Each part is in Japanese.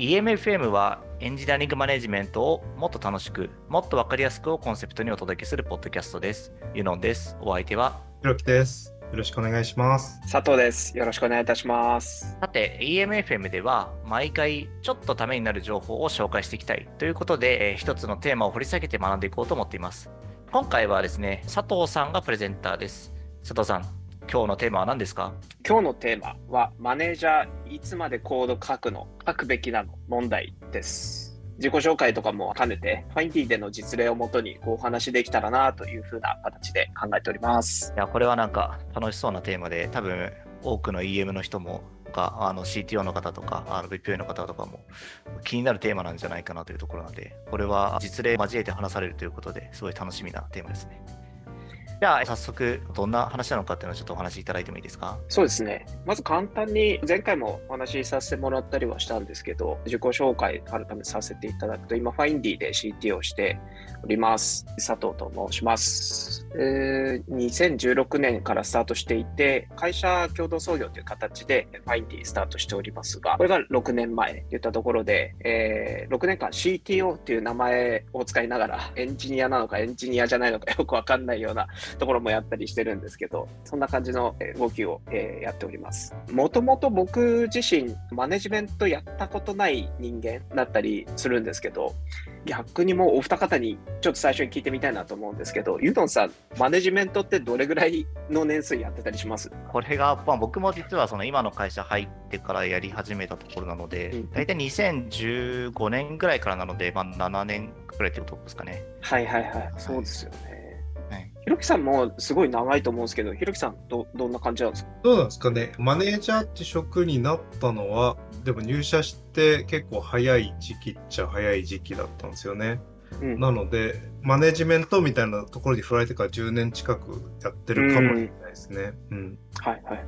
EMFM はエンジニアリングマネジメントをもっと楽しく、もっとわかりやすくをコンセプトにお届けするポッドキャストです。ユノンです。お相手は。ひろきです。よろしくお願いします。佐藤です。よろしくお願いいたします。さて、EMFM では毎回ちょっとためになる情報を紹介していきたいということで、えー一つのテーマを掘り下げて学んでいこうと思っています。今回はですね、佐藤さんがプレゼンターです。佐藤さん、今日のテーマは何ですか？今日のテーマは、マネージャーいつまでコード書くの書くべきなの問題です。自己紹介とかも兼ねて、ファインディでの実例をもとにお話しできたらなというふうな形で考えております。いや、これはなんか楽しそうなテーマで、多分多くの EM の人も、かあの CTO の方とか、あの方とかも気になるテーマなんじゃないかなというところなので、これは実例を交えて話されるということで、すごい楽しみなテーマですね。じゃあ、早速、どんな話なのかっていうのをちょっとお話しいただいてもいいですか？そうですね。まず簡単に前回もお話しさせてもらったりはしたんですけど、自己紹介改めさせていただくと、今、ファインディで CT をしております。佐藤と申します。えー2016年からスタートしていて、会社共同創業という形でファインディスタートしておりますが、これが6年前といったところで、えー6年間 CTO という名前を使いながら、エンジニアなのかエンジニアじゃないのかよくわかんないようなところもやったりしてるんですけど、そんな感じのえー動きを、えーやっております。もともと僕自身、マネジメントやったことない人間だったりするんですけど、逆にもうお二方にちょっと最初に聞いてみたいなと思うんですけど、ユドンさん、マネジメントってどれぐらいの年数やってたりします？これが、まあ、僕も実はその今の会社入ってからやり始めたところなのでうん、大体2015年ぐらいからなので、まあ、7年くらいってことですかね。はいはいはい、そうですよね。はいひろきさんもすごい長いと思うんですけど、ひろきさんど、どんな感じなんですか？どうなんですかね。マネージャーって職になったのは、でも入社して結構早い時期っちゃ早い時期だったんですよね。うんなので、マネジメントみたいなところに振られてから10年近くやってるかもしれないですね。うん。はいはい。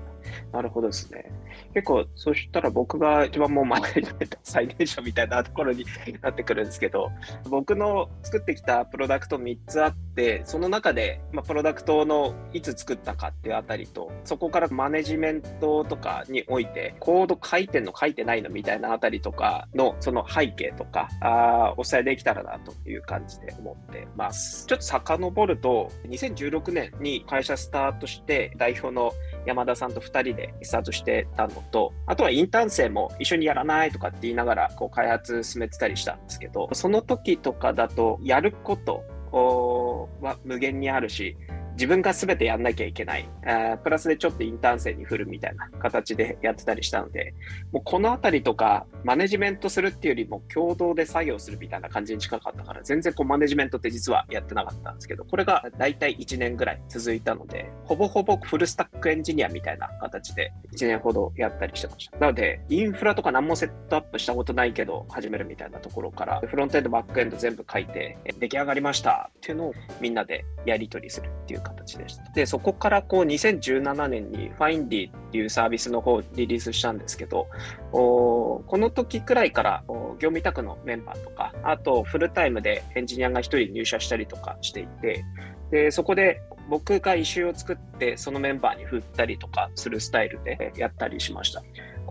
なるほどですね。結構、そしたら僕が一番もうマネージメント最年少みたいなところになってくるんですけど、僕の作ってきたプロダクト3つあって、その中で、まあ、プロダクトのいつ作ったかっていうあたりと、そこからマネジメントとかにおいて、コード書いてんの書いてないのみたいなあたりとかの、その背景とか、あお伝えできたらなという感じで思ってます。ちょっと遡ると、2016年に会社スタートして、代表の山田さんと2人でスタートしてたのと、あとはインターン生も一緒にやらないとかって言いながらこう開発進めてたりしたんですけど、その時とかだとやることは無限にあるし、自分が全てやんなきゃいけない。あプラスでちょっとインターン生に振るみたいな形でやってたりしたので、もうこのあたりとか、マネジメントするっていうよりも共同で作業するみたいな感じに近かったから、全然こうマネジメントって実はやってなかったんですけど、これが大体1年ぐらい続いたので、ほぼほぼフルスタックエンジニアみたいな形で1年ほどやったりしてました。なので、インフラとか何もセットアップしたことないけど、始めるみたいなところから、フロントエンド、バックエンド全部書いて、え出来上がりましたっていうのをみんなでやり取りするっていう形でした。で、そこからこう2017年に Findy っていうサービスの方をリリースしたんですけど、おこの時くらいから業務委託のメンバーとか、あとフルタイムでエンジニアが一人入社したりとかしていて、で、そこで僕が異臭を作ってそのメンバーに振ったりとかするスタイルでやったりしました。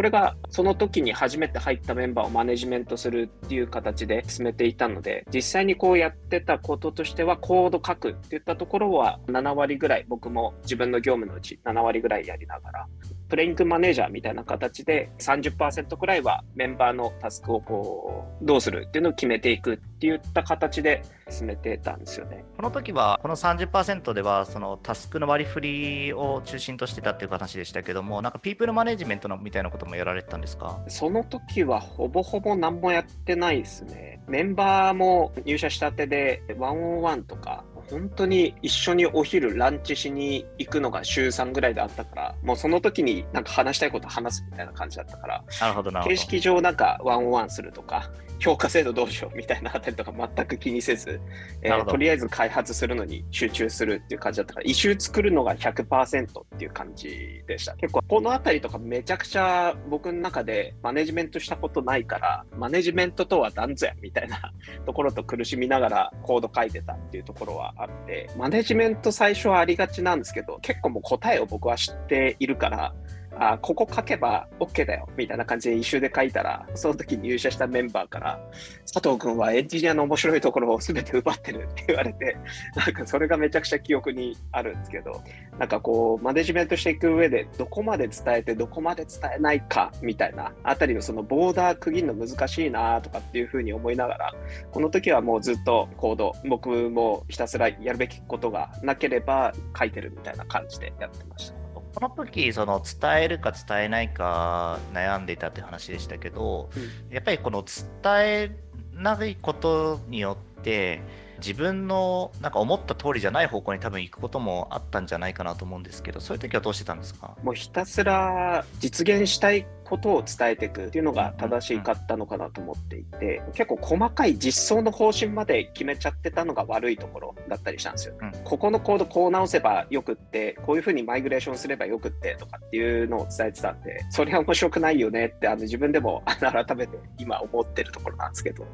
これがその時に初めて入ったメンバーをマネジメントするっていう形で進めていたので、実際にこうやってたこととしてはコード書くっていったところは7割ぐらい僕も自分の業務のうち7割ぐらいやりながら、プレイングマネージャーみたいな形で30%くらいはメンバーのタスクをこうどうするっていうのを決めていくっていった形で進めてたんですよね。この時は、この30%では、そのタスクの割り振りを中心としてたっていう話でしたけども、なんかピープルマネジメントのみたいなこともやられてたんですかその時はほぼほぼ何もやってないですね。メンバーも入社したてで、ワンオンワンとか、本当に一緒にお昼ランチしに行くのが週3ぐらいであったから、もうその時になんか話したいこと話すみたいな感じだったから、なるほど。形式上なんかワンオンワンするとか、評価制度どうしようみたいなあたりとか全く気にせず、えーとりあえず開発するのに集中するっていう感じだったから、異臭作るのが100%っていう感じでした。結構このあたりとかめちゃくちゃ僕の中でマネジメントしたことないから、マネジメントとは何ぞやみたいなところと苦しみながらコード書いてたっていうところはあって、マネジメント最初はありがちなんですけど、結構もう答えを僕は知っているから、あここ書けば OK だよみたいな感じで一周で書いたら、その時入社したメンバーから、佐藤君はエンジニアの面白いところを全て奪ってるって言われて、なんかそれがめちゃくちゃ記憶にあるんですけど、なんかこう、マネジメントしていく上で、どこまで伝えて、どこまで伝えないかみたいなあたりのそのボーダー区切るの難しいなとかっていうふうに思いながら、この時はもうずっとコード、僕もひたすらやるべきことがなければ書いてるみたいな感じでやってました。この時その伝えるか伝えないか悩んでいたって話でしたけど、うん、やっぱりこの伝えないことによって自分のなんか思った通りじゃない方向に多分行くこともあったんじゃないかなと思うんですけどそういう時はどうしてたんですか？もうひたすら実現したいことを伝えていくっていうのが正しかったのかなと思っていて、結構細かい実装の方針まで決めちゃってたのが悪いところだったりしたんですよ。うん、ここのコードこう直せばよくって、こういうふうにマイグレーションすればよくってとかっていうのを伝えてたんで、それは面白くないよねってあの自分でも改めて今思ってるところなんですけど、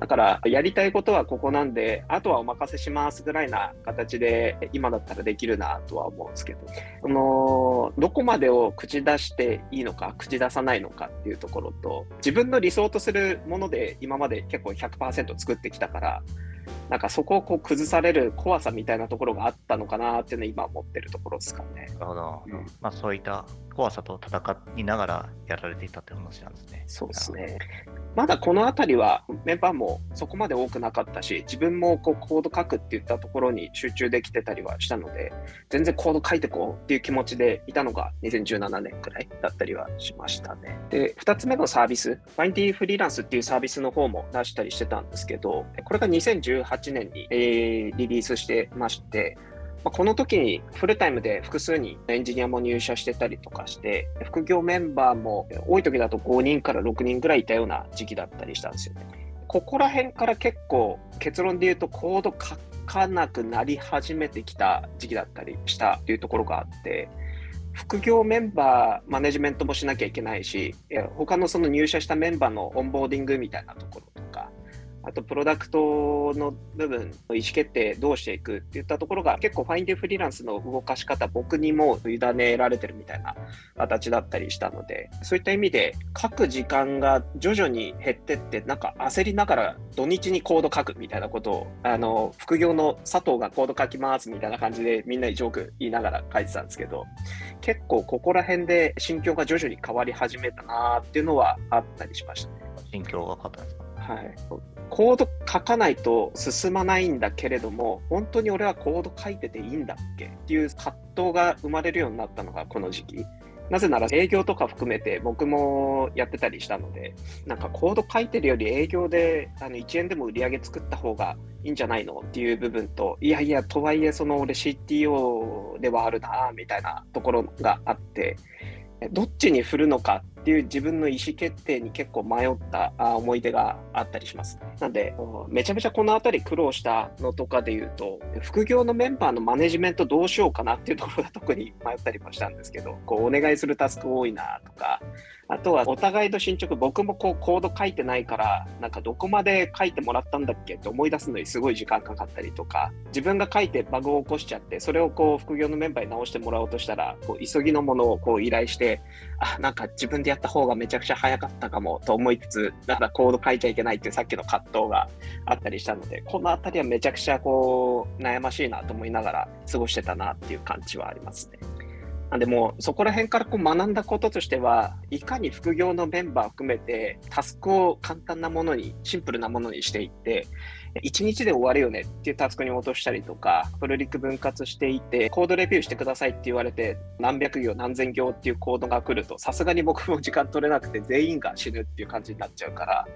だからやりたいことはここなんで、あとはお任せしますぐらいな形で今だったらできるなとは思うんですけど、あのどこまでを口出していいのか、口出さないのかっていうところと、自分の理想とするもので今まで結構100%作ってきたから、なんかそこをこう崩される怖さみたいなところがあったのかなっていうのは今思ってるところですかね。なるほど。うん、まあそういった怖さと戦いながらやられていたって話なんですね。そうですね。まだこの辺りはメンバーもそこまで多くなかったし、自分もこうコード書くっていったところに集中できてたりはしたので、全然コード書いてこうっていう気持ちでいたのが2017年くらいだったりはしましたね。で、2つ目のサービス、FindD フリーランスっていうサービスの方も出したりしてたんですけど、これが2018年に、えー、リリースしてまして、まあ、この時にフルタイムで複数人エンジニアも入社してたりとかして、副業メンバーも多い時だと5人から6人ぐらいいたような時期だったりしたんですよね。ここら辺から結構結論で言うとコード書かなくなり始めてきた時期だったりしたというところがあって、副業メンバーマネジメントもしなきゃいけないし、他のその入社したメンバーのオンボーディングみたいなところとかあとプロダクトの部分の意思決定どうしていくっていったところが結構ファインディフリーランスの動かし方僕にも委ねられてるみたいな形だったりしたのでそういった意味で書く時間が徐々に減ってってなんか焦りながら土日にコード書くみたいなことをあの副業の佐藤がコード書きますみたいな感じでみんなにジョーク言いながら書いてたんですけど結構ここら辺で心境が徐々に変わり始めたなっていうのはあったりしましたね。心境が変わったんですか？はい、コード書かないと進まないんだけれども、本当に俺はコード書いてていいんだっけっていう葛藤が生まれるようになったのがこの時期。なぜなら営業とか含めて僕もやってたりしたので、なんかコード書いてるより営業であの1円でも売り上げ作った方がいいんじゃないのっていう部分と、いやいや、とはいえその俺 CTO ではあるな、みたいなところがあって、どっちに振るのかっていう自分の意思決定に結構迷った思い出があったりします。なんで、めちゃめちゃこの辺り苦労したのとかで言うと、副業のメンバーのマネジメントどうしようかなっていうところが特に迷ったりもしたんですけど、こうお願いするタスク多いなとか、あとはお互いの進捗、僕もこうコード書いてないから、なんかどこまで書いてもらったんだっけって思い出すのにすごい時間かかったりとか、自分が書いてバグを起こしちゃって、それをこう副業のメンバーに直してもらおうとしたら、こう急ぎのものをこう依頼して、あ、なんか自分でやった方がめちゃくちゃ早かったかもと思いつつ、だからコード書いちゃいけないっていうさっきの葛藤があったりしたので、このあたりはめちゃくちゃこう悩ましいなと思いながら過ごしてたなっていう感じはありますね。なんでもそこら辺からこう学んだこととしては、いかに副業のメンバー含めて、タスクを簡単なものに、シンプルなものにしていって、1日で終わるよねっていうタスクに落としたりとか、プルリク分割していて、コードレビューしてくださいって言われて、何百行何千行っていうコードが来ると、さすがに僕も時間取れなくて全員が死ぬっていう感じになっちゃうから、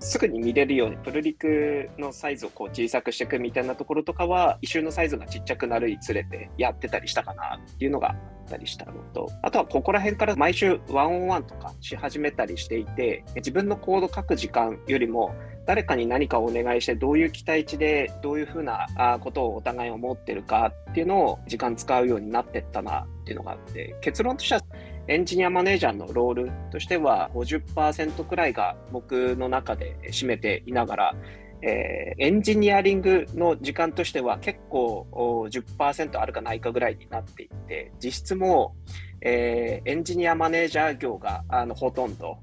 すぐに見れるように、プルリクのサイズをこう小さくしていくみたいなところとかは、一周のサイズがちっちゃくなるにつれてやってたりしたかなっていうのがあったりしたのと、あとはここら辺から毎週ワンオンワンとかし始めたりしていて、自分のコード書く時間よりも、誰かに何かをお願いして、どういう期待値で、どういうふうなことをお互い思ってるかっていうのを時間使うようになってったなっていうのがあって、結論としては、エンジニアマネージャーのロールとしては50%くらいが僕の中で占めていながら、えー、エンジニアリングの時間としては結構10%あるかないかぐらいになっていて、実質もえーエンジニアマネージャー業があのほとんど、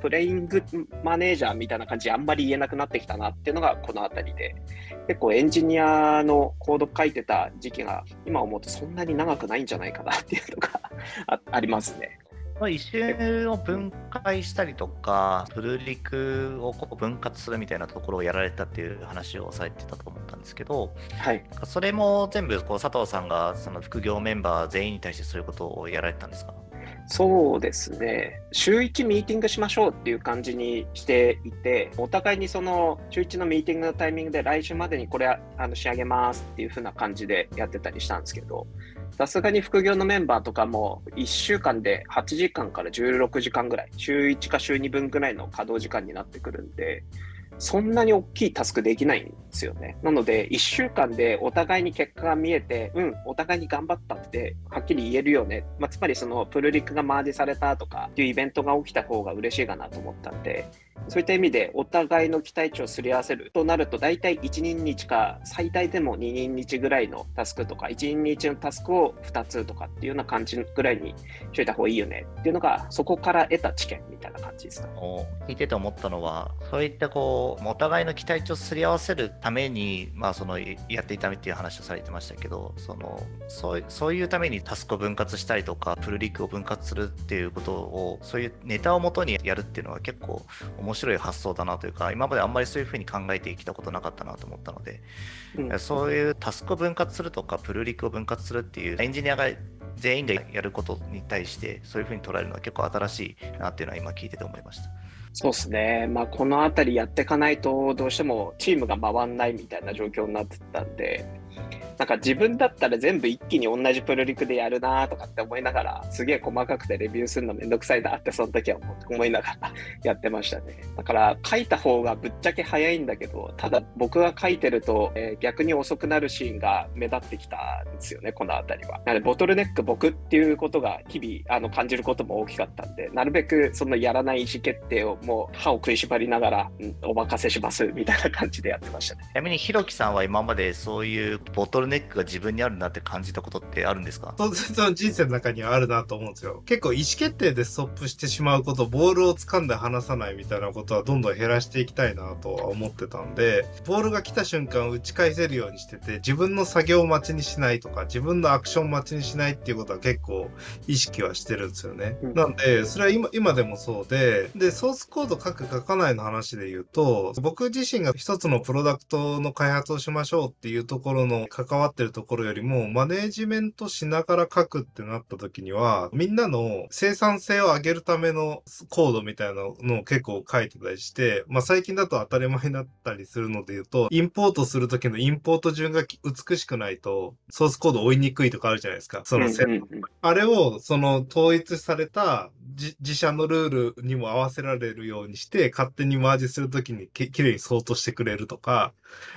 プレイングマネージャーみたいな感じあんまり言えなくなってきたなっていうのがこのあたりで、結構エンジニアのコード書いてた時期が今思うとそんなに長くないんじゃないかなっていうのが ありますね。まあ一周を分解したりとか、プルリクをこう分割するみたいなところをやられたっていう話をされてたと思ったんですけど、はい。それも全部こう佐藤さんがその副業メンバー全員に対してそういうことをやられてたんですか？そうですね。週1ミーティングしましょうっていう感じにしていて、お互いにその週1のミーティングのタイミングで来週までにこれあの仕上げますっていう風な感じでやってたりしたんですけど、さすがに副業のメンバーとかも1週間で8時間から16時間ぐらい、週1か週2分ぐらいの稼働時間になってくるんで、そんなに大きいタスクできないんですよね。なので、1週間でお互いに結果が見えて、うん、お互いに頑張ったってはっきり言えるよね。まあ、つまり、そのプルリクがマージされたとかっていうイベントが起きた方が嬉しいかなと思ったんで、そういった意味でお互いの期待値をすり合わせるとなると、大体1人日か最大でも2人日ぐらいのタスクとか、1人日のタスクを2つとかっていうような感じぐらいにしといた方がいいよねっていうのが、そこから得た知見みたいな感じですか。お聞いてて思ったのは、そういったこう、お互いの期待値をすり合わせるために、まあ、そのやっていたっていう話をされてましたけど、そのそうそういうためにタスクを分割したりとか、プルリクを分割するっていうことを、そういうネタをもとにやるっていうのは結構面白い発想だなというか、今まであんまりそういうふうに考えてきたことなかったなと思ったので、うんそういうタスクを分割するとか、プルリクを分割するっていう、エンジニアが全員でやることに対して、そういうふうに捉えるのは結構新しいなっていうのは今聞いてて思いました。そうですね、まあ、このあたりやっていかないと、どうしてもチームが回んないみたいな状況になってたんで、なんか自分だったら全部一気に同じプロリクでやるなとかって思いながら、すげえ細かくてレビューするのめんどくさいなって、その時は思いながらやってましたね。だから書いた方がぶっちゃけ早いんだけど、ただ僕が書いてると、えー逆に遅くなるシーンが目立ってきたんですよね、このあたりは。なので、ボトルネック僕っていうことが日々あの感じることも大きかったんで、なるべくそのやらない意思決定をもう歯を食いしばりながら、うんお任せしますみたいな感じでやってましたね。ちなみにひろきさんは今までそういうボトルネックが自分にあるなって感じたことってあるんですか？当然その人生の中にはあるなと思うんですよ。結構意思決定でストップしてしまうこと、ボールを掴んで離さないみたいなことはどんどん減らしていきたいなとは思ってたんで、ボールが来た瞬間打ち返せるようにしてて、自分の作業待ちにしないとか、自分のアクション待ちにしないっていうことは結構意識はしてるんですよね。うんなんで、それは今今でもそうで、で、ソースコード書く書かないの話で言うと、僕自身が一つのプロダクトの開発をしましょうっていうところの関わってるところよりも、マネージメントしながら書くってなった時には、みんなの生産性を上げるためのコードみたいなのを結構書いてたりして、まあ最近だと当たり前になったりするので言うと、インポートする時のインポート順が美しくないと、ソースコード追いにくいとかあるじゃないですか。そのセうんうんうんあれを、その統一された自自社のルールにも合わせられるようにして、勝手にマージするときにききれいにソートしてくれるとか、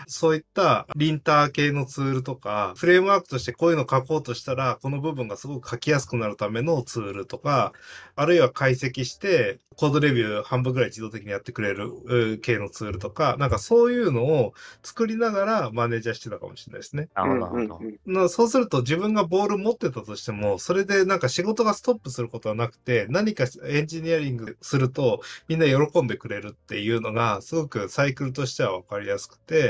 そういったリンター系のツールとか、フレームワークとしてこういうの書こうとしたら、この部分がすごく書きやすくなるためのツールとか、あるいは解析して、コードレビュー半分ぐらい自動的にやってくれるう系のツールとか、なんかそういうのを作りながらマネージャーしてたかもしれないですね。なるほど、なうんそうすると自分がボール持ってたとしても、それでなんか仕事がストップすることはなくて、何かエンジニアリングするとみんな喜んでくれるっていうのが、すごくサイクルとしては分かりやすくて、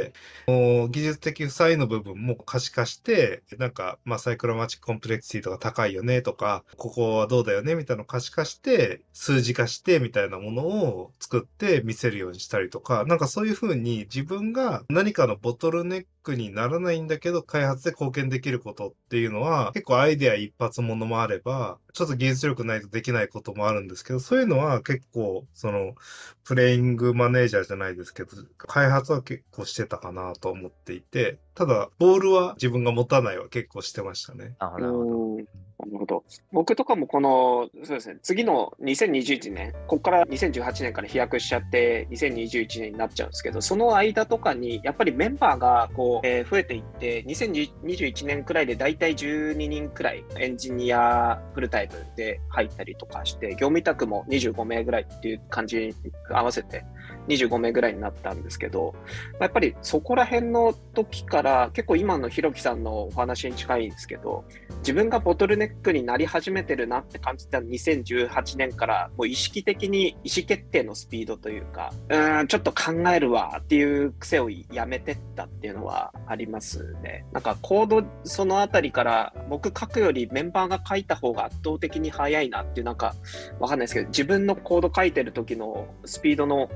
技術的負債の部分も可視化して、なんか、まあサイクロマチックコンプレクシティとか高いよねとか、ここはどうだよねみたいなのを可視化して、数字化してみたいなものを作って見せるようにしたりとか、なんかそういうふうに自分が何かのボトルネックにならないんだけど、開発で貢献できることっていうのは、結構アイデア一発ものもあれば、ちょっと技術力ないとできないこともあるんですけど、そういうのは結構、その、プレイングマネージャーじゃないですけど、開発は結構してたかなと思っていて、ただ、ボールは自分が持たないは結構してましたね。なるほどなるほど。うんなるほど。僕とかもこの、そうですね、次の2021年、ここから2018年から飛躍しちゃって、2021年になっちゃうんですけど、その間とかに、やっぱりメンバーがこう、えー増えていって、2021年くらいで大体12人くらいエンジニアフルタイムで入ったりとかして、業務委託も25名ぐらいっていう感じに合わせて25名ぐらいになったんですけど、やっぱりそこら辺の時から結構今のひろきさんのお話に近いんですけど、自分がボトルネックになり始めてるなって感じた2018年からもう意識的に意思決定のスピードというか、うん、ちょっと考えるわっていう癖をやめてったっていうのはありますね。なんかコードそのあたりから僕書くよりメンバーが書いた方が圧倒的に早いなっていうなんかわかんないですけど、自分のコード書いてる時のスピードの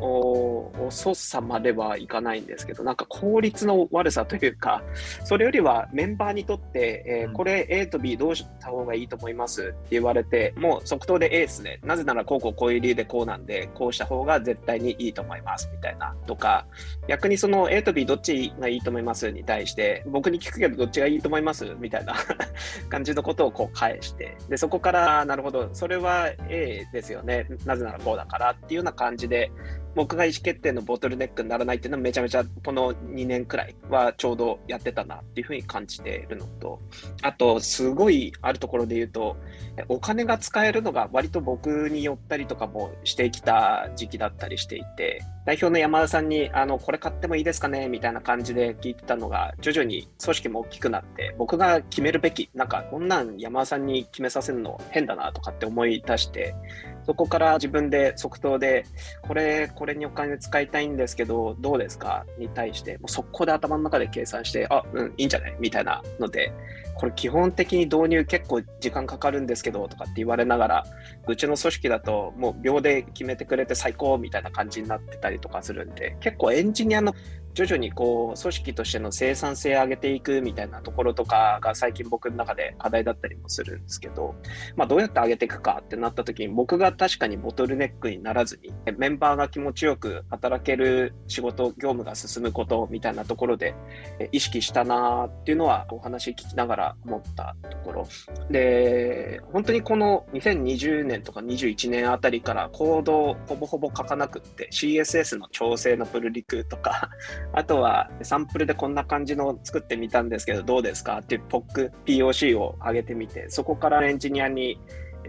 遅さまではいかないんですけど、なんか効率の悪さというか、それよりはメンバーにとって、えー、これ A と B どうした方がいいと思いますって言われて、もう即答で A ですね。なぜならこうこうこういう理由でこうなんで、こうした方が絶対にいいと思いますみたいなとか、逆にその A と B どっちがいいと思いますに対して、僕に聞くけどどっちがいいと思いますみたいな 感じのことをこう返して、で、そこから、なるほど、それは A ですよね。なぜならこうだからっていうような感じで、僕が意思決定のボトルネックにならないっていうのはめちゃめちゃこの2年くらいはちょうどやってたなっていうふうに感じているのと、あと、すごいあるところで言うと、お金が使えるのが割と僕に寄ったりとかもしてきた時期だったりしていて、代表の山田さんに、あの、これ買ってもいいですかねみたいな感じで聞いてたのが、徐々に組織も大きくなって、僕が決めるべき、なんか、こんなん山田さんに決めさせるの変だなとかって思い出して、そこから自分で即答で、これ、これにお金使いたいんですけど、どうですか？に対して、もう速攻で頭の中で計算して、あ、うん、いいんじゃない？みたいなので、これ基本的に導入結構時間かかるんですけどとかって言われながら、うちの組織だともう秒で決めてくれて最高みたいな感じになってたりとかするんで、結構エンジニアの徐々にこう組織としての生産性を上げていくみたいなところとかが最近僕の中で課題だったりもするんですけど、まあ、どうやって上げていくかってなった時に僕が確かにボトルネックにならずにメンバーが気持ちよく働ける仕事業務が進むことみたいなところで意識したなっていうのはお話聞きながら思ったところ。で本当にこの2020年とか21年あたりからコードをほぼほぼ書かなくって CSS の調整のプルリクとかあとはサンプルでこんな感じの作ってみたんですけどどうですか？っていう POC、POC を上げてみて、そこからエンジニアに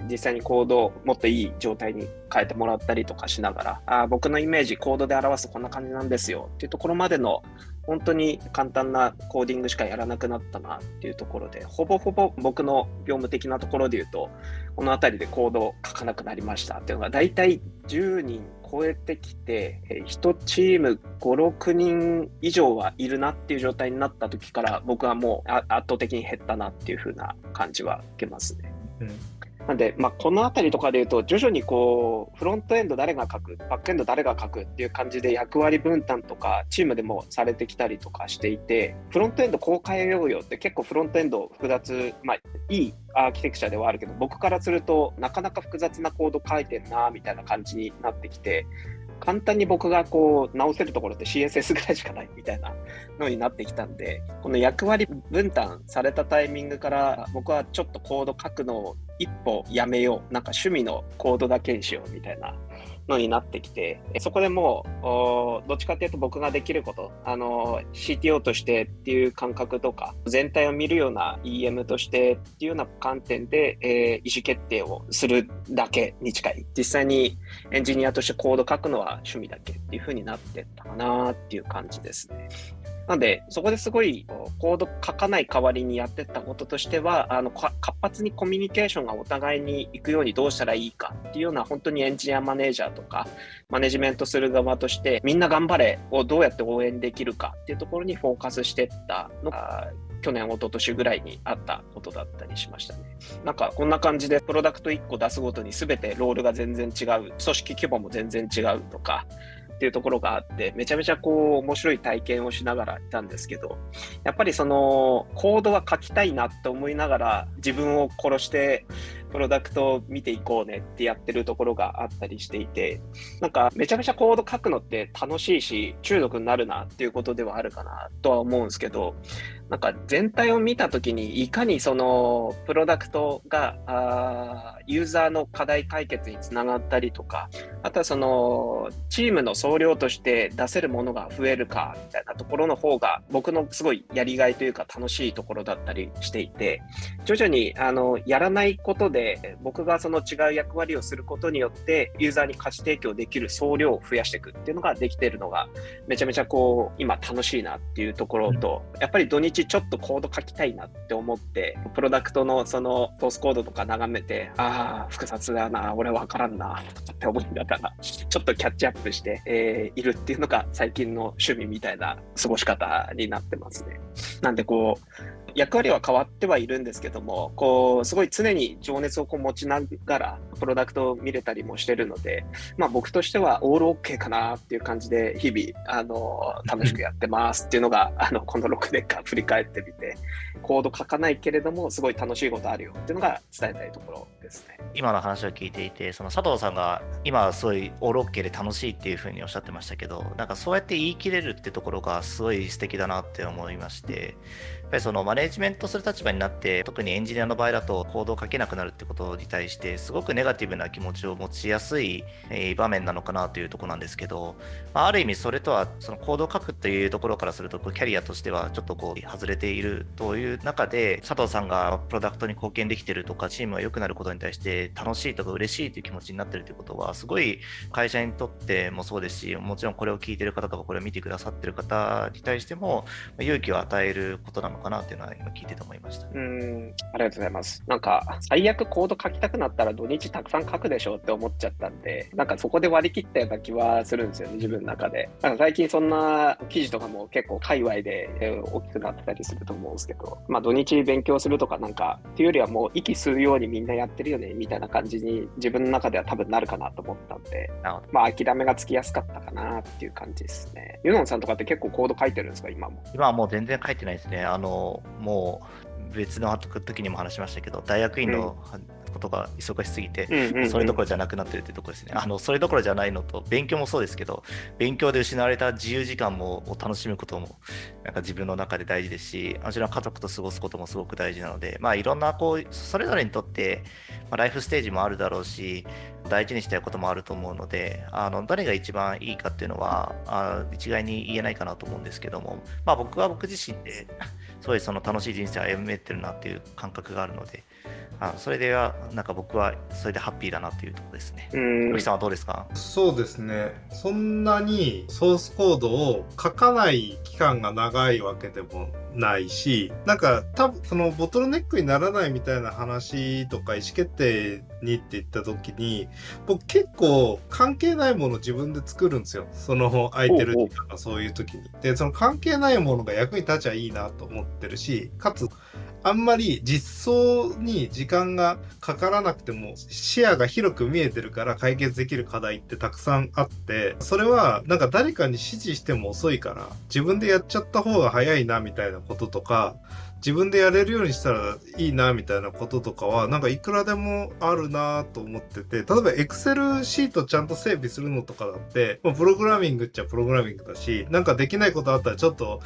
実際にコードをもっといい状態に変えてもらったりとかしながら、あ僕のイメージ、コードで表すとこんな感じなんですよっていうところまでの本当に簡単なコーディングしかやらなくなったなっていうところで、ほぼほぼ僕の業務的なところで言うと、この辺りでコードを書かなくなりましたっていうのが、大体10人超えてきて、1チーム5、6人以上はいるなっていう状態になった時から、僕はもう圧倒的に減ったなっていう風な感じは受けますね。うんなんで、まあ、この辺りとかで言うと、徐々にこう、フロントエンド誰が書く、バックエンド誰が書くっていう感じで役割分担とか、チームでもされてきたりとかしていて、フロントエンドこう変えようよって結構フロントエンド複雑、まあ、いいアーキテクチャではあるけど、僕からするとなかなか複雑なコード書いてんな、みたいな感じになってきて、簡単に僕がこう直せるところって CSS ぐらいしかないみたいなのになってきたんで、この役割分担されたタイミングから僕はちょっとコード書くのを一歩やめよう。なんか趣味のコードだけにしようみたいなのになってきて、そこでもう、どっちかっていうと僕ができること、あの、CTO としてっていう感覚とか、全体を見るような EM としてっていうような観点で、えー、意思決定をするだけに近い。実際にエンジニアとしてコード書くのは趣味だけっていう風になってったかなっていう感じですね。なんで、そこですごいコード書かない代わりにやってったこととしては、あの活発にコミュニケーションがお互いに行くようにどうしたらいいかっていうような、本当にエンジニアマネージャーとか、マネジメントする側として、みんな頑張れをどうやって応援できるかっていうところにフォーカスしてったのが、去年、一昨年ぐらいにあったことだったりしましたね。なんかこんな感じでプロダクト1個出すごとに全てロールが全然違う、組織規模も全然違うとか、っていうところがあって、めちゃめちゃこう面白い体験をしながらいたんですけど、やっぱりそのコードは書きたいなって思いながら自分を殺してプロダクトを見ていこうねってやってるところがあったりしていて、なんかめちゃめちゃコード書くのって楽しいし中毒になるなっていうことではあるかなとは思うんですけど、なんか全体を見たときにいかにそのプロダクトがあユーザーの課題解決につながったりとか、あとはそのチームの総量として出せるものが増えるかみたいなところの方が僕のすごいやりがいというか楽しいところだったりしていて徐々にあのやらないことで僕がその違う役割をすることによってユーザーに価値提供できる総量を増やしていくっていうのができているのがめちゃめちゃこう今楽しいなっていうところと、やっぱり土日ちちょっとコード書きたいなって思ってプロダクトのそのソースコードとか眺めてああ複雑だな俺わからんなって思いながらちょっとキャッチアップして、えーいるっていうのが最近の趣味みたいな過ごし方になってますね。なんでこう役割は変わってはいるんですけども、こう、すごい常に情熱をこう持ちながら、プロダクトを見れたりもしてるので、まあ僕としてはオールオッケーかなっていう感じで、日々、あの、楽しくやってますっていうのが、あの、この6年間振り返ってみて、コード書かないけれども、すごい楽しいことあるよっていうのが伝えたいところですね。今の話を聞いていて、その佐藤さんが今すごいオールオッケーで楽しいっていうふうにおっしゃってましたけど、なんかそうやって言い切れるってところがすごい素敵だなって思いまして、ぱりそのマネジメントする立場になって、特にエンジニアの場合だとコードを書けなくなるってことに対して、すごくネガティブな気持ちを持ちやすい場面なのかなというところなんですけど、あ、る意味それとは、そのコードを書くというところからすると、キャリアとしてはちょっとこう外れているという中で、佐藤さんがプロダクトに貢献できてるとか、チームが良くなることに対して楽しいとか嬉しいという気持ちになってるということは、すごい会社にとってもそうですし、もちろんこれを聞いてる方とか、これを見てくださってる方に対しても、勇気を与えることなのかなっていうのは今聞いてて思いました。うーん、ありがとうございます。なんか、最悪コード書きたくなったら土日たくさん書くでしょって思っちゃったんで、なんかそこで割り切ったような気はするんですよね、自分の中で。なんか最近そんな記事とかも結構界隈でえー大きくなってたりすると思うんですけど、まあ土日勉強するとかなんか、っていうよりはもう息吸うようにみんなやってるよね、みたいな感じに自分の中では多分なるかなと思ったんで、まあ諦めがつきやすかったかなっていう感じですね。ユノンさんとかって結構コード書いてるんですか、今も？今はもう全然書いてないですね。あの、もう別の時にも話しましたけど、大学院のことが忙しすぎて、うんうんうんそれどころじゃなくなってるってところですね。あの、それどころじゃないのと、勉強もそうですけど、勉強で失われた自由時間もを楽しむことも、なんか自分の中で大事ですし、もちろん家族と過ごすこともすごく大事なので、まあいろんな、こう、それぞれにとって、まあ、ライフステージもあるだろうし、大事にしたいこともあると思うので、あの、誰が一番いいかっていうのは、あ一概に言えないかなと思うんですけども、まあ僕は僕自身で、すごいその楽しい人生を歩めてるなっていう感覚があるので、あそれでは、なんか僕はそれでハッピーだなというところですね。うんさんはどうですか？そうですね。そんなにソースコードを書かない期間が長いわけでもないし、なんか多分そのボトルネックにならないみたいな話とか意思決定にって言った時に、僕結構関係ないものを自分で作るんですよ。その空いてる時間がそういう時に。で、その関係ないものが役に立ちゃいいなと思ってるし、かつあんまり実装に時間がかからなくても視野が広く見えてるから解決できる課題ってたくさんあって、それはなんか誰かに指示しても遅いから自分でやっちゃった方が早いなみたいなこととか、自分でやれるようにしたらいいなみたいなこととかはなんかいくらでもあるなと思ってて例えば Excel シートちゃんと整備するのとかだって、まあプログラミングっちゃプログラミングだしなんかできないことあったらちょっと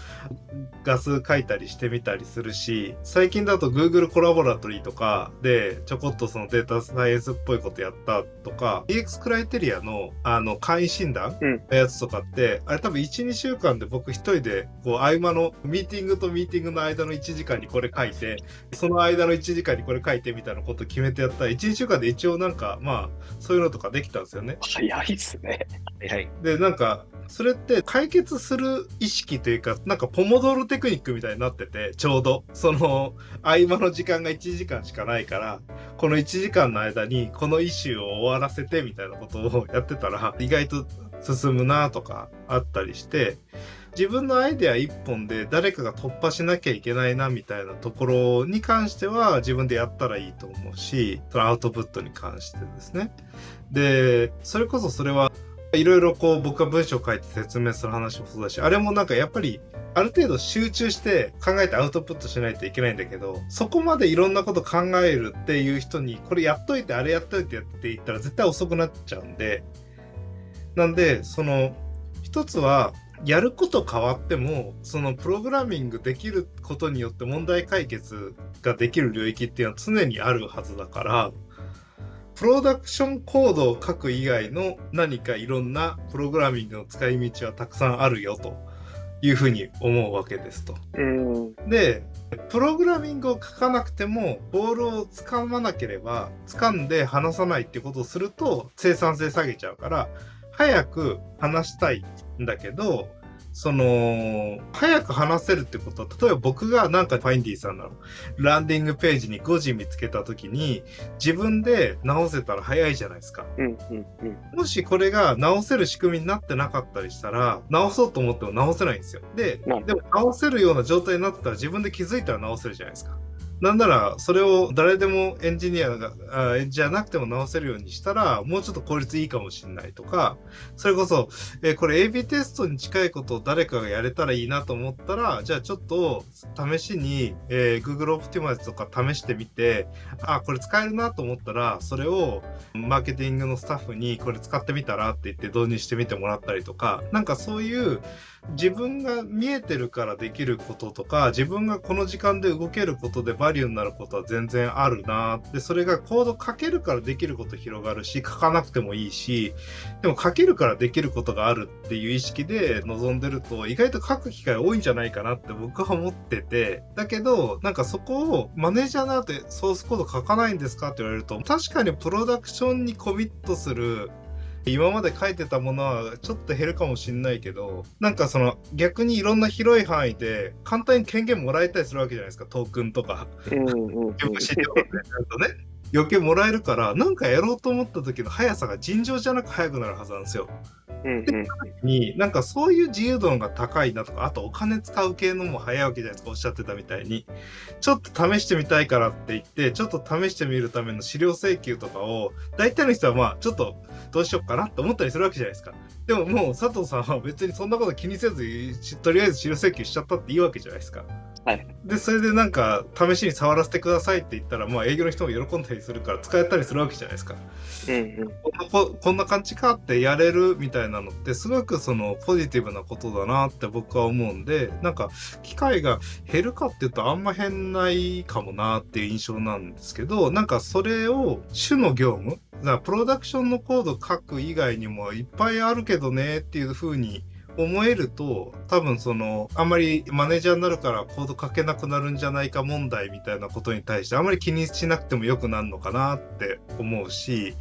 画数書いたりしてみたりするし最近だと Google コラボラトリーとかでちょこっとそのデータサイエンスっぽいことやったとか EX クライテリアのあの簡易診断うん。のやつとかって、あれ多分12週間で僕一人でこう合間のミーティングとミーティングの間の1時間にこれ書いてその間の1時間にこれ書いてみたいなこと決めてやったら12週間で一応なんかまあそういうのとかできたんですよね。早いっすね。はい。でなんかそれって解決する意識というかなんかポモドーロテクニックみたいになっててちょうどその合間の時間が1時間しかないからこの1時間の間にこのイシューを終わらせてみたいなことをやってたら意外と進むなとかあったりして自分のアイデア一本で誰かが突破しなきゃいけないなみたいなところに関しては自分でやったらいいと思うしアウトプットに関してですね。でそれこそそれはいろいろこう僕が文章を書いて説明する話もそうだしあれもなんかやっぱりある程度集中して考えてアウトプットしないといけないんだけどそこまでいろんなこと考えるっていう人にこれやっといてあれやっといてって言ったら絶対遅くなっちゃうんでなんでその一つはやること変わってもそのプログラミングできることによって問題解決ができる領域っていうのは常にあるはずだからププロダクションコードを書く以外の何かいろんなプログラミングの使い道はたくさんあるよというふうに思うわけですと。うん。で、プログラミングを書かなくても、ボールを掴まなければ、掴んで離さないってことをすると、生産性下げちゃうから、早く離したいんだけど、その、早く話せるってことは、例えば僕がなんかファインディさんのランディングページに5時見つけた時に、自分で直せたら早いじゃないですか。うん。うん。うん。もしこれが直せる仕組みになってなかったりしたら、直そうと思っても直せないんですよ。で、でも直せるような状態になってたら自分で気づいたら直せるじゃないですか。なんなら、それを誰でもエンジニアが、じゃなくても直せるようにしたら、もうちょっと効率いいかもしれないとか、それこそ、えーこれ AB テストに近いことを誰かがやれたらいいなと思ったら、じゃあちょっと試しに、えー Google Optimize とか試してみて、あ、これ使えるなと思ったら、それをマーケティングのスタッフにこれ使ってみたらって言って導入してみてもらったりとか、なんかそういう自分が見えてるからできることとか、自分がこの時間で動けることでバリューになることは全然あるな。で、それがコード書けるからできること広がるし、書かなくてもいいし、でも書けるからできることがあるっていう意識で臨んでると、意外と書く機会多いんじゃないかなって僕は思ってて、だけど、なんかそこをマネージャーなんてソースコード書かないんですかって言われると、確かにプロダクションにコミットする今まで書いてたものはちょっと減るかもしんないけど、なんかその逆にいろんな広い範囲で簡単に権限もらえたりするわけじゃないですか、トークンとか。うん。うん。よく資料とかやるとね。余計もらえるから、なんかやろうと思った時の速さが尋常じゃなく速くなるはずなんですよ。うん。うん。に、なんかそういう自由度が高いなとか、あとお金使う系のも早いわけじゃないですか、おっしゃってたみたいに。ちょっと試してみたいからって言って、ちょっと試してみるための資料請求とかを、大体の人はまあ、ちょっとどうしようかなって思ったりするわけじゃないですか。でももう佐藤さんは別にそんなこと気にせず、しとりあえず資料請求しちゃったっていいわけじゃないですか。はい。で、それでなんか、試しに触らせてくださいって言ったら、まあ営業の人も喜んだりするから使えたりするわけじゃないですか。うん。うん。こんなここんな感じかってやれるみたいなのってすごくそのポジティブなことだなって僕は思うんでなんか機会が減るかっていうとあんま変ないかもなっていう印象なんですけどなんかそれを主の業務だからプロダクションのコード書く以外にもいっぱいあるけどねっていう風に思えると多分そのあんまりマネージャーになるからコード書けなくなるんじゃないか問題みたいなことに対してあんまり気にしなくてもよくなるのかなって思うし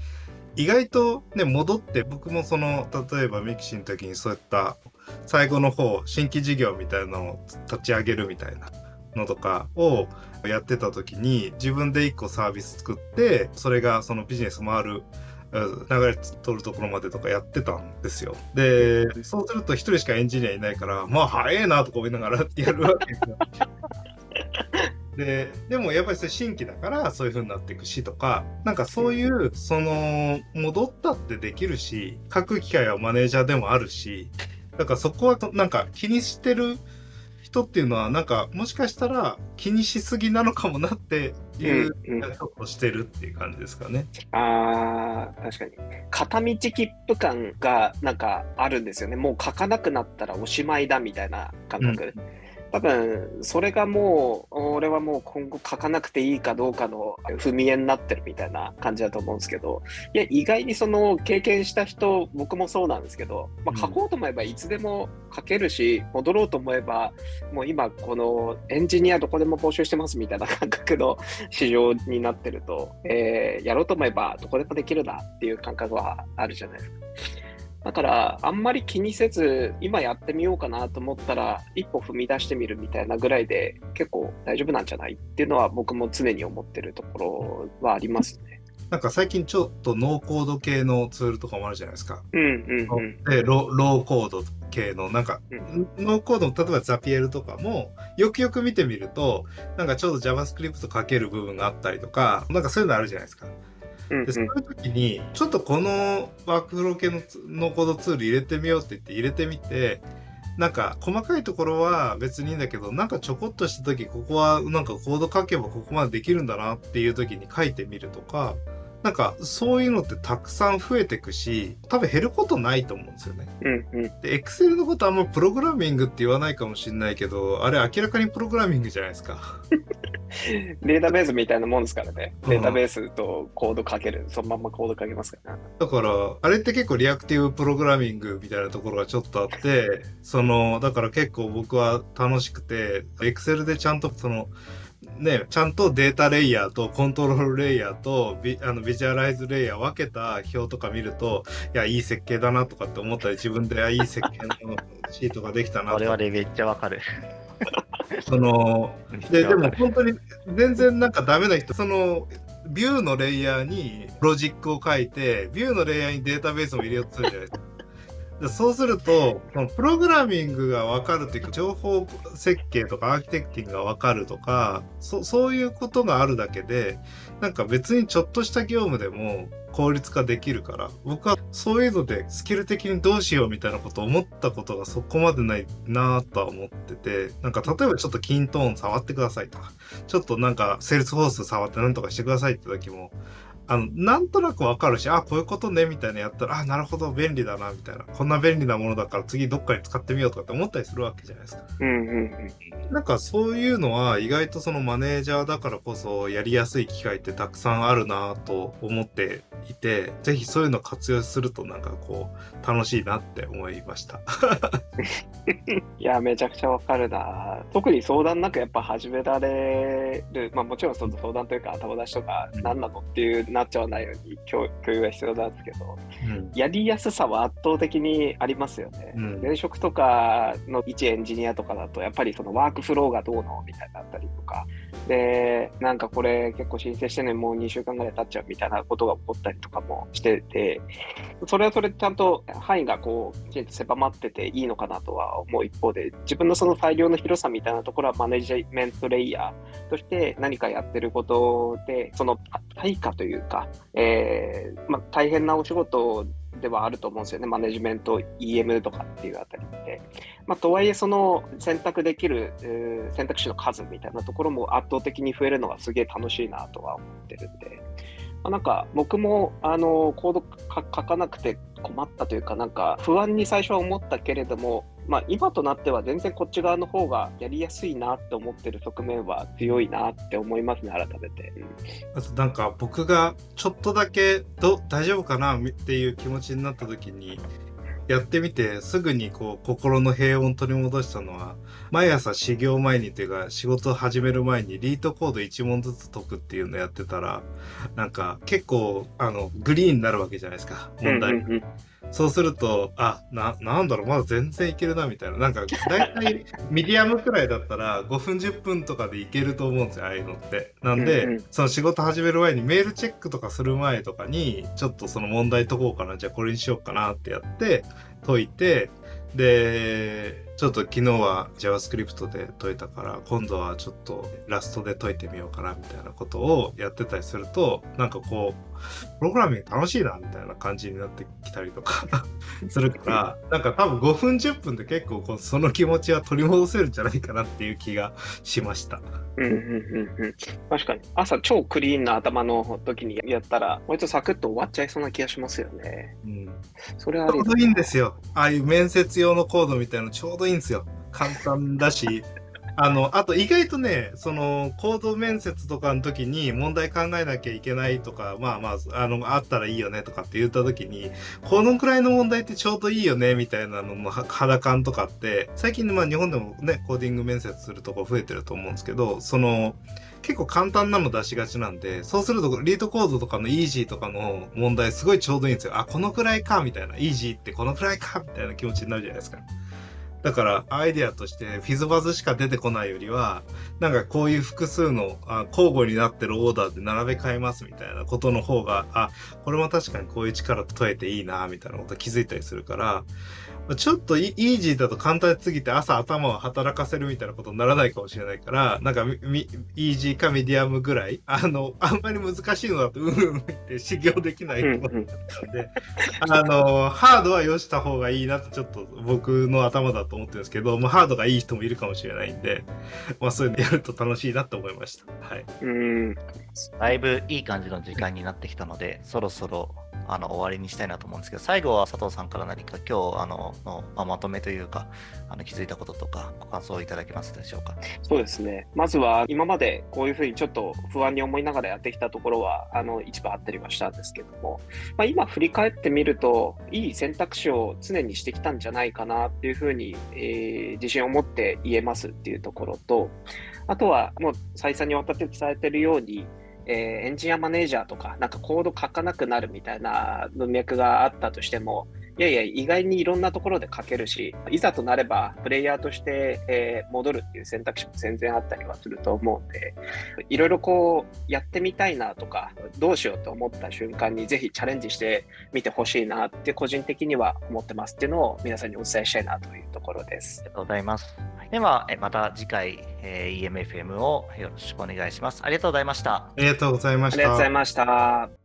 意外とね戻って僕もその例えばミキシーの時にそういった最後の方新規事業みたいなのを立ち上げるみたいなのとかをやってた時に自分で一個サービス作ってそれがそのビジネス回る流れ取るところまでとかやってたんですよ。で、そうすると一人しかエンジニアいないから、まあ早いなとか思いながらやるわけですよ。で、でもやっぱりそれ新規だからそういう風になっていくしとか、なんかそういう、その、戻ったってできるし、書く機会はマネージャーでもあるし、だからそこはなんか気にしてる人っていうのはなんかもしかしたら気にしすぎなのかもなっていううんうんちょっとしてるっていう感じですかね。ああ、確かに。片道切符感がなんかあるんですよね。もう書かなくなったらおしまいだみたいな感覚。多分、それがもう、俺はもう今後書かなくていいかどうかの踏み絵になってるみたいな感じだと思うんですけど、いや、意外にその経験した人、僕もそうなんですけど、まあ、書こうと思えばいつでも書けるし、戻ろうと思えば、もう今、このエンジニアどこでも募集してますみたいな感覚の市場になってると、えーやろうと思えばどこでもできるなっていう感覚はあるじゃないですか。だから、あんまり気にせず、今やってみようかなと思ったら、一歩踏み出してみるみたいなぐらいで、結構大丈夫なんじゃないっていうのは僕も常に思ってるところはありますね。なんか最近ちょっとノーコード系のツールとかもあるじゃないですか。うんうんうん。でロローコード系のなんか、うノーコードの例えばザピエルとかもよくよく見てみるとなんかちょうど JavaScript 書ける部分があったりとかなんかそういうのあるじゃないですか。でそういう時にちょっとこのワークフロー系ののコードツール入れてみようって言って入れてみてなんか細かいところは別にいいんだけどなんかちょこっとした時ここはなんかコード書けばここまでできるんだなっていう時に書いてみるとかなんかそういうのってたくさん増えてくし多分減ることないと思うんですよね。うんうん。で Excel のことはあんまプログラミングって言わないかもしれないけどあれ明らかにプログラミングじゃないですか。データベースみたいなもんですからね。うんデータベースとコードかける、そのまんまコードかけますから、ね。だから、あれって結構リアクティブプログラミングみたいなところがちょっとあって、その、だから結構僕は楽しくて、Excel でちゃんとその、ね、ちゃんとデータレイヤーとコントロールレイヤーとビあのビジュアライズレイヤー分けた表とか見ると、いや、いい設計だなとかって思ったり、自分で、あいい設計のシートができたなとか我々めっちゃわかる。その、で、でも本当に全然なんかダメな人、その、ビューのレイヤーにロジックを書いて、ビューのレイヤーにデータベースを入れようとするじゃないですか。でそうすると、そのプログラミングが分かるっていうか、情報設計とかアーキテクティングが分かるとか、そそういうことがあるだけで、なんか別にちょっとした業務でも効率化できるから、僕はそういうのでスキル的にどうしようみたいなことを思ったことがそこまでないなとは思ってて、なんか例えばちょっと kintone 触ってくださいとか、ちょっとなんか Salesforce 触ってなんとかしてくださいって時も、あの、なんとなくわかるし、あ、こういうことね、みたいなやったら、あ、なるほど、便利だな、みたいな。こんな便利なものだから次どっかに使ってみようとかって思ったりするわけじゃないですか。うんうんうん。なんかそういうのは意外とそのマネージャーだからこそやりやすい機会ってたくさんあるなと思っていて、ぜひそういうの活用するとなんかこう楽しいなって思いました。いや、めちゃくちゃわかるな。特に相談なくやっぱ始められる、まあもちろんその相談というか頭出しとかうん何なのっていうなっちゃわないように共共有が必要なんですけど、うん。やりやすさは圧倒的にありますよね。うん前職とかの一エンジニアとかだと、やっぱりそのワークフローがどうのみたいなったりとか、で、なんかこれ結構申請してね、もう2週間ぐらい経っちゃうみたいなことが起こったりとかもしてて、それはそれでちゃんと範囲がこう、きちんと狭まってていいのかなとは思う一方で、自分のその裁量の広さみたいなところはマネジメントレイヤーとして何かやってることで、その対価というか、えーまあ、大変なお仕事ではあると思うんですよね、マネジメント、EM とかっていうあたりって。まあ、とはいえ、その選択できる、えー選択肢の数みたいなところも圧倒的に増えるのがすげえ楽しいなとは思ってるんで、まあ、なんか僕もあのコード書かなくて困ったというか、なんか不安に最初は思ったけれども、まあ、今となっては全然こっち側の方がやりやすいなって思ってる側面は強いなって思いますね、改めて。あとなんか僕がちょっとだけど大丈夫かなっていう気持ちになった時にやってみてすぐにこう心の平穏を取り戻したのは毎朝始業前にというか仕事を始める前にリートコード1問ずつ解くっていうのやってたらなんか結構あのグリーンになるわけじゃないですか問題。うんうんうんそうすると、あ、な、なんだろう、まだ全然いけるな、みたいな。なんか、だいたいミディアムくらいだったら、5分、10分とかでいけると思うんですよ、ああいうのって。なんで、うんうんその仕事始める前に、メールチェックとかする前とかに、ちょっとその問題解こうかな、じゃあこれにしようかなってやって、解いて、で、ちょっと昨日は JavaScript で解いたから、今度はちょっとラストで解いてみようかな、みたいなことをやってたりすると、なんかこう、プログラミング楽しいな、みたいな感じになってきたりとか するから、なんか多分5分10分で結構こうその気持ちは取り戻せるんじゃないかなっていう気がしました。うんうんうんうん確かに朝超クリーンな頭の時にやったら割とサクッと終わっちゃいそうな気がしますよね。うん。それはちょうどいいんですよ。ああいう面接用のコードみたいなのちょうどいいんですよ。簡単だし。あの、あと意外とね、その、コード面接とかの時に問題考えなきゃいけないとか、まあまあ、あの、あったらいいよねとかって言った時に、このくらいの問題ってちょうどいいよねみたいなのの肌感とかって、最近まあ日本でもね、コーディング面接するとこ増えてると思うんですけど、その、結構簡単なの出しがちなんで、そうするとリードコードとかのイージーとかの問題すごいちょうどいいんですよ。あ、このくらいかみたいな。イージーってこのくらいかみたいな気持ちになるじゃないですか。だからアイデアとして FizzBuzz しか出てこないよりは、なんかこういう複数のあ交互になってるオーダーで並べ替えますみたいなことの方が、あ、これも確かにこういう力問えていいなみたいなこと気づいたりするから、ちょっとイイージーだと簡単すぎて朝頭を働かせるみたいなことにならないかもしれないから、なんかみみイージーかミディアムぐらい、あの、あんまり難しいのだとうんうんって修行できないと思ったんで、あの、ハードはよした方がいいなってちょっと僕の頭だと思ってるんですけど、まあハードがいい人もいるかもしれないんで、まあそういうのやると楽しいなって思いました。はい。うん。だいぶいい感じの時間になってきたので、そろそろあの終わりにしたいなと思うんですけど、最後は佐藤さんから何か今日あのの、まあ、まとめというか、あの気づいたこととか、ご感想をいただけますでしょうか？そうですね。まずは今までこういうふうにちょっと不安に思いながらやってきたところは、あの一部あったりはしたんですけども、まあ、今振り返ってみると、いい選択肢を常にしてきたんじゃないかなっていうふうに、えー、自信を持って言えますっていうところと、あとはもう再三にわたって伝えてるように、えー、エンジニアマネージャーとか、なんかコード書かなくなるみたいな文脈があったとしても、いやいや、意外にいろんなところで書けるし、いざとなれば、プレイヤーとして、えー、戻るっていう選択肢も全然あったりはすると思うんで、いろいろこう、やってみたいなとか、どうしようと思った瞬間に、ぜひチャレンジしてみてほしいなって、個人的には思ってますっていうのを皆さんにお伝えしたいなというところです。ありがとうございます。では、また次回、えー、EMFM をよろしくお願いします。ありがとうございました。ありがとうございました。ありがとうございました。